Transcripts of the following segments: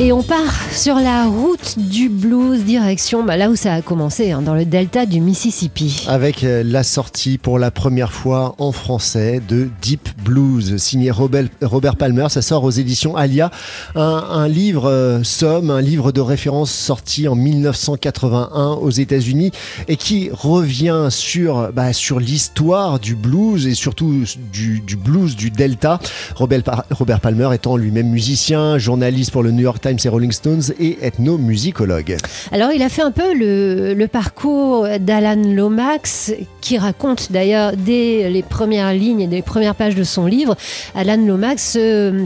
Et on part sur la route du blues, direction bah, là où ça a commencé, hein, dans le delta du Mississippi. Avec euh, la sortie pour la première fois en français de Deep Blues, signé Robert, Palmer. Ça sort aux éditions Alia. Un, livre euh, somme, un livre de référence sorti en 1981 aux États-Unis et qui revient sur, bah, sur l'histoire du blues et surtout du, blues du delta. Robert, Robert Palmer étant lui-même musicien, journaliste pour le New York Times et Rolling Stones et ethnomusicologue. Alors il a fait un peu le, le parcours d'Alan Lomax, qui raconte d'ailleurs dès les premières lignes et les premières pages de son livre, Alan Lomax,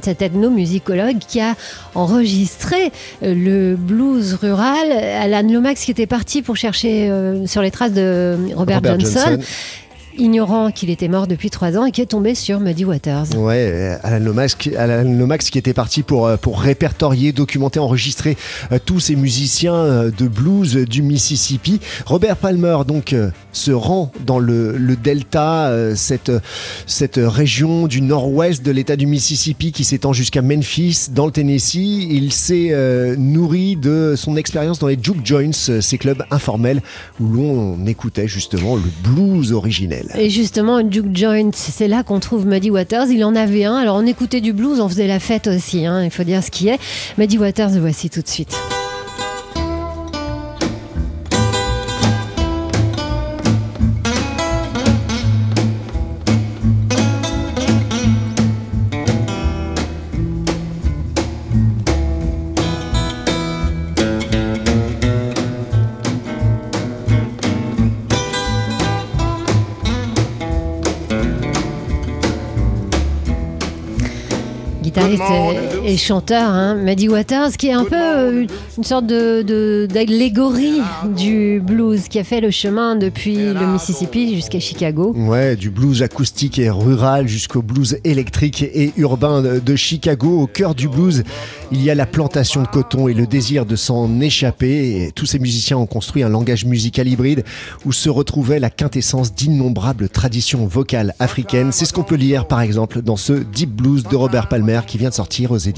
cet ethnomusicologue qui a enregistré euh, le blues rural. Alan Lomax qui était parti pour chercher euh, sur les traces de Robert, Johnson, ignorant qu'il était mort depuis trois ans et qui est tombé sur Muddy Waters. Ouais, euh, Alan Lomax, Lomax qui était parti pour, euh, répertorier, documenter, enregistrer euh, tous ces musiciens de blues du Mississippi. Robert Palmer donc se rend dans le, delta, cette, région du nord-ouest de l'état du Mississippi qui s'étend jusqu'à Memphis, dans le Tennessee. Il s'est nourri de son expérience dans les juke joints, ces clubs informels où l'on écoutait justement le blues originel. Et justement, Duke Joint, c'est là qu'on trouve Muddy Waters. Il en avait un. Alors, on écoutait du blues, on faisait la fête aussi, hein, il faut dire ce qui est. Muddy Waters, voici tout de suite. Guitariste et, chanteur, hein, Muddy Waters, qui est un peu euh, une sorte de, d'allégorie du blues, qui a fait le chemin depuis le Mississippi jusqu'à Chicago. Ouais, du blues acoustique et rural jusqu'au blues électrique et urbain de, Chicago. Au cœur du blues, il y a la plantation de coton et le désir de s'en échapper. Tous ces musiciens ont construit un langage musical hybride où se retrouvait la quintessence d'innombrables traditions vocales africaines. C'est ce qu'on peut lire par exemple dans ce Deep Blues de Robert Palmer qui vient de sortir aux éditions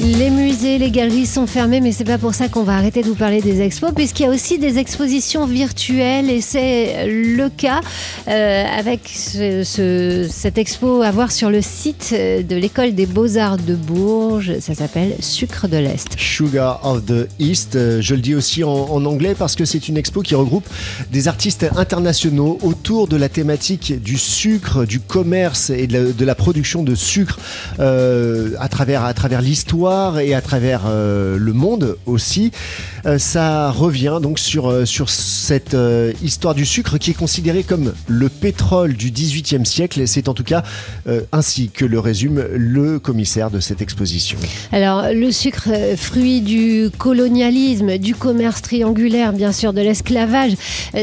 Les musées, les galeries sont fermés, mais c'est pas pour ça qu'on va arrêter de vous parler des expos, puisqu'il y a aussi des expositions virtuelles, et c'est le cas euh, avec ce- ce- cette expo à voir sur le site de l'école des beaux-arts de Bourges. Ça s'appelle Sucre de l'Est. Sugar of the East. Euh, Je le dis aussi en, anglais parce que c'est une expo qui regroupe des artistes internationaux autour de la thématique du sucre, du commerce et de la, production de sucre euh, à travers l'histoire et à travers euh, le monde aussi. Euh, ça revient donc sur, euh, sur cette histoire du sucre qui est considérée comme le pétrole du XVIIIe siècle. C'est en tout cas ainsi que le résume le commissaire de cette exposition. Alors, le sucre, fruit du colonialisme, du commerce triangulaire, bien sûr, de l'esclavage,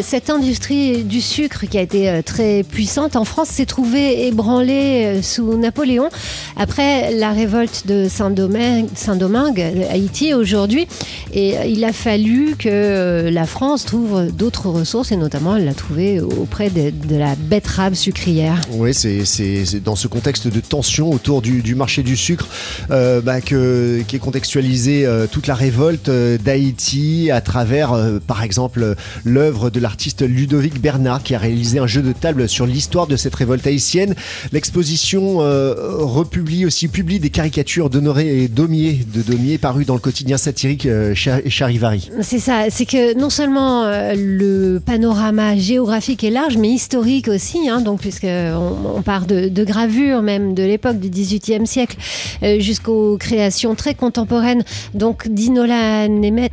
cette industrie du sucre qui a été très puissante en France s'est trouvée ébranlée sous Napoléon après la révolte de Saint-Domingue, Saint-Domingue Haïti aujourd'hui. Et il a fallu que euh, la France trouve d'autres ressources et notamment elle l'a trouvé auprès de, de la betterave sucrière. Oui, c'est dans ce contexte de tension autour du, marché du sucre euh, bah, que, qui est contextualisé euh, toute la révolte d'Haïti à travers, par exemple, l'œuvre de l'artiste Ludovic Bernard qui a réalisé un jeu de table sur l'histoire de cette révolte haïtienne. L'exposition republie aussi publie des caricatures d'Honoré et Daumier, de Daumier paru dans le quotidien satirique euh, Cha- Charivari. C'est ça, c'est que non seulement euh, le panorama géographique est large, mais historique aussi, hein, donc puisque on, part de, gravures même de l'époque du XVIIIe siècle euh, jusqu'aux créations très contemporaines. Donc Dinola Nemet,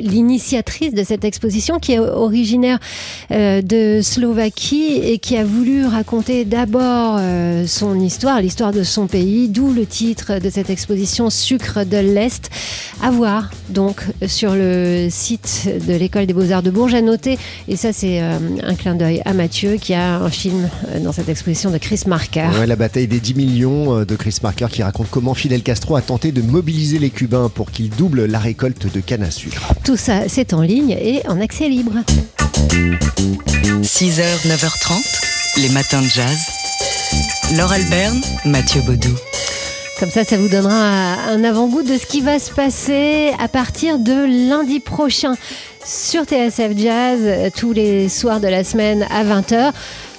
l'initiatrice de cette exposition, qui est originaire de Slovaquie et qui a voulu raconter d'abord son histoire, l'histoire de son pays, d'où le titre titre de cette exposition Sucre de l'Est. À voir donc sur le site de l'école des beaux-arts de Bourges à noter. Et ça, c'est euh, un clin d'œil à Mathieu qui a un film euh, dans cette exposition de Chris Marker. Ouais, la bataille des 10 millions euh, de Chris Marker qui raconte comment Fidel Castro a tenté de mobiliser les Cubains pour qu'ils doublent la récolte de canne à sucre. Tout ça, c'est en ligne et en accès libre. 6h, 9h30, les matins de jazz. Laure Alberne, Mathieu Baudou. Comme ça, ça vous donnera un avant-goût de ce qui va se passer à partir de lundi prochain sur TSF Jazz, tous les soirs de la semaine à 20h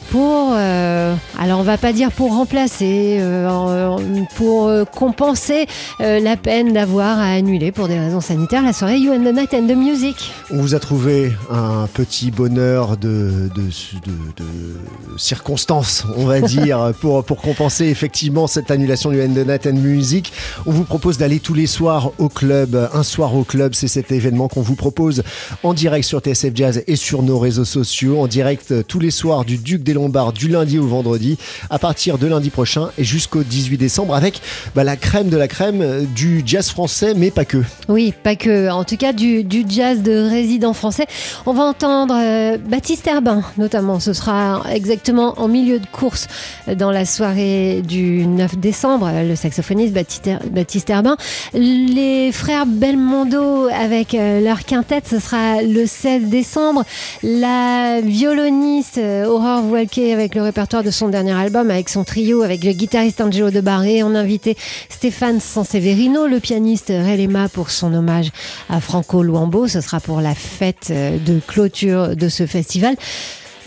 pour, euh, alors on va pas dire pour remplacer, euh, pour euh, compenser la peine d'avoir à annuler pour des raisons sanitaires la soirée You and the Night and the Music. On vous a trouvé un petit bonheur de, de, de, de circonstances, on va dire, pour, pour compenser effectivement cette annulation You and the Night and Music. On vous propose d'aller tous les soirs au club, un soir au club, c'est cet événement qu'on vous propose en direct sur TSF Jazz et sur nos réseaux sociaux, en direct tous les soirs du Duc des Lombard du lundi au vendredi à partir de lundi prochain et jusqu'au 18 décembre avec bah, la crème de la crème euh, du jazz français, mais pas que. Oui, pas que. En tout cas, du, du jazz de résidents français. On va entendre euh, Baptiste Herbin, notamment. Ce sera exactement en milieu de course dans la soirée du 9 décembre. Le saxophoniste Baptiste, Herbin. Les frères Belmondo avec euh, leur quintette, ce sera le 16 décembre. La violoniste Aurore Avec le répertoire de son dernier album, avec son trio, avec le guitariste Angelo De Barré. On a Stéphane Sanseverino, le pianiste Relema pour son hommage à Franco Luambo. Ce sera pour la fête euh, de clôture de ce festival.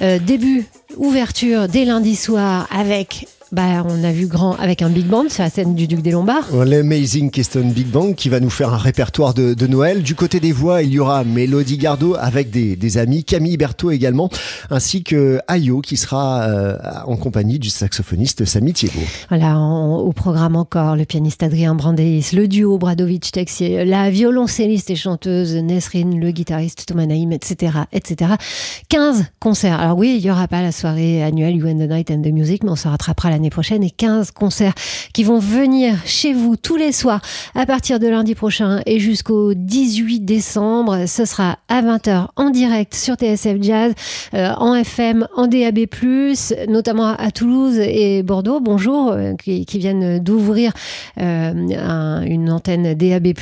Euh, début, ouverture dès lundi soir avec bah, on a vu grand avec un big band sur la scène du Duc des Lombards. L'Amazing Keystone Big Band qui va nous faire un répertoire de, de, Noël. Du côté des voix, il y aura Mélodie Gardot avec des, des amis, Camille Berthaud également, ainsi que Ayo qui sera euh, en compagnie du saxophoniste Samy Thiebaud. Voilà, en, au programme encore, le pianiste Adrien Brandeis, le duo Bradovic-Texier, la violoncelliste et chanteuse Nesrine, le guitariste Thomas Naïm, etc., etc. 15 concerts. Alors oui, il n'y aura pas la soirée annuelle You and the Night and the Music, mais on se rattrapera prochaine et 15 concerts qui vont venir chez vous tous les soirs à partir de lundi prochain et jusqu'au 18 décembre. Ce sera à 20h en direct sur TSF Jazz, euh, en FM, en DAB+, notamment à Toulouse et Bordeaux, bonjour, euh, qui, viennent d'ouvrir euh, un, une antenne DAB+,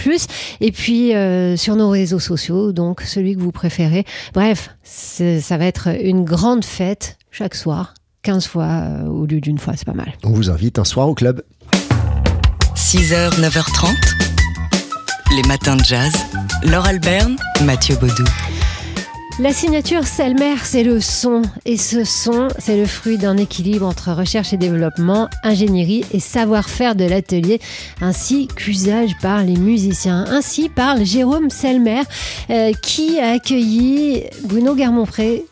et puis sur nos réseaux sociaux, donc celui que vous préférez. Bref, ça va être une grande fête chaque soir 15 fois euh, au lieu d'une fois, c'est pas mal. On vous invite un soir au club. 6h, 9h30, les matins de jazz. Laure Alberne, Mathieu Baudou. La signature Selmer, c'est le son. Et ce son, c'est le fruit d'un équilibre entre recherche et développement, ingénierie et savoir-faire de l'atelier, ainsi qu'usage par les musiciens. Ainsi parle Jérôme Selmer, euh, qui a accueilli Bruno Garmont-Pré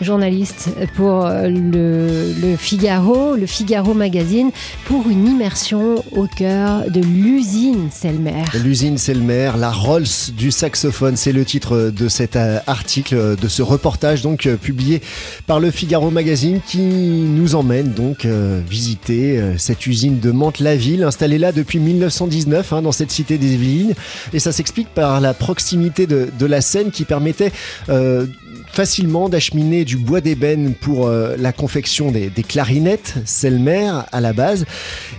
journaliste pour le, le, Figaro, le Figaro Magazine, pour une immersion au cœur de l'usine Selmer. L'usine Selmer, la Rolls du saxophone, c'est le titre de cet article, de ce reportage donc publié par le Figaro Magazine qui nous emmène donc visiter cette usine de Mantes-la-Ville, installée là depuis 1919 hein, dans cette cité des Yvelines. Et ça s'explique par la proximité de, la Seine qui permettait euh, facilement d'acheminer du bois d'ébène pour euh, la confection des, des, clarinettes Selmer à la base.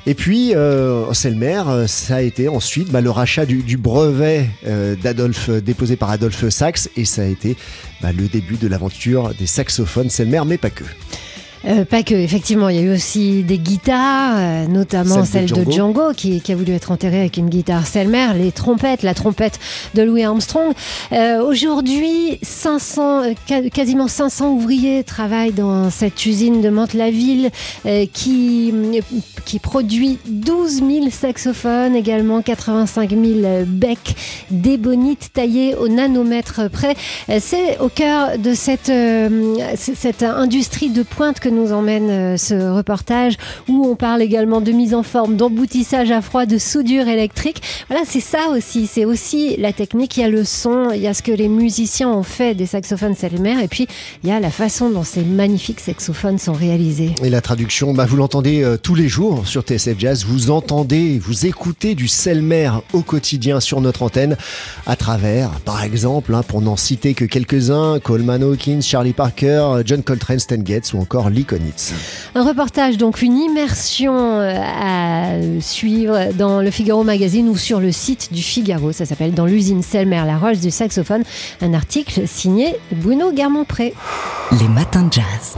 Et puis euh, Selmer, ça a été ensuite bah, le rachat du, du brevet euh, d'Adolphe déposé par Adolphe Sax et ça a été bah, le début de l'aventure des saxophones Selmer, mais pas que. Euh, pas que, effectivement, il y a eu aussi des guitares, euh, notamment celle, celle de, Django. de Django, qui, qui, a voulu être enterrée avec une guitare Selmer, les trompettes, la trompette de Louis Armstrong. Euh, Aujourd'hui, 500, quasiment 500 ouvriers travaillent dans cette usine de Mantes-la-Ville euh, qui, qui produit 12 000 saxophones, également 85 000 becs d'ébonite taillés au nanomètre près. C'est au cœur de cette, cette industrie de pointe que que nous emmène euh, ce reportage où on parle également de mise en forme, d'emboutissage à froid, de soudure électrique. Voilà, c'est ça aussi. C'est aussi la technique. Il y a le son, il y a ce que les musiciens ont fait des saxophones Selmer et puis il y a la façon dont ces magnifiques saxophones sont réalisés. Et la traduction, bah, vous l'entendez euh, tous les jours sur TSF Jazz. Vous entendez, vous écoutez du Selmer au quotidien sur notre antenne à travers, par exemple, hein, pour n'en citer que quelques-uns, Coleman Hawkins, Charlie Parker, John Coltrane, Stan Getz ou encore Un reportage, donc une immersion euh, à suivre dans le Figaro Magazine ou sur le site du Figaro. Ça s'appelle Dans l'usine Selmer, la roche du saxophone. Un article signé Bruno Guermont-Pré. Les matins de jazz.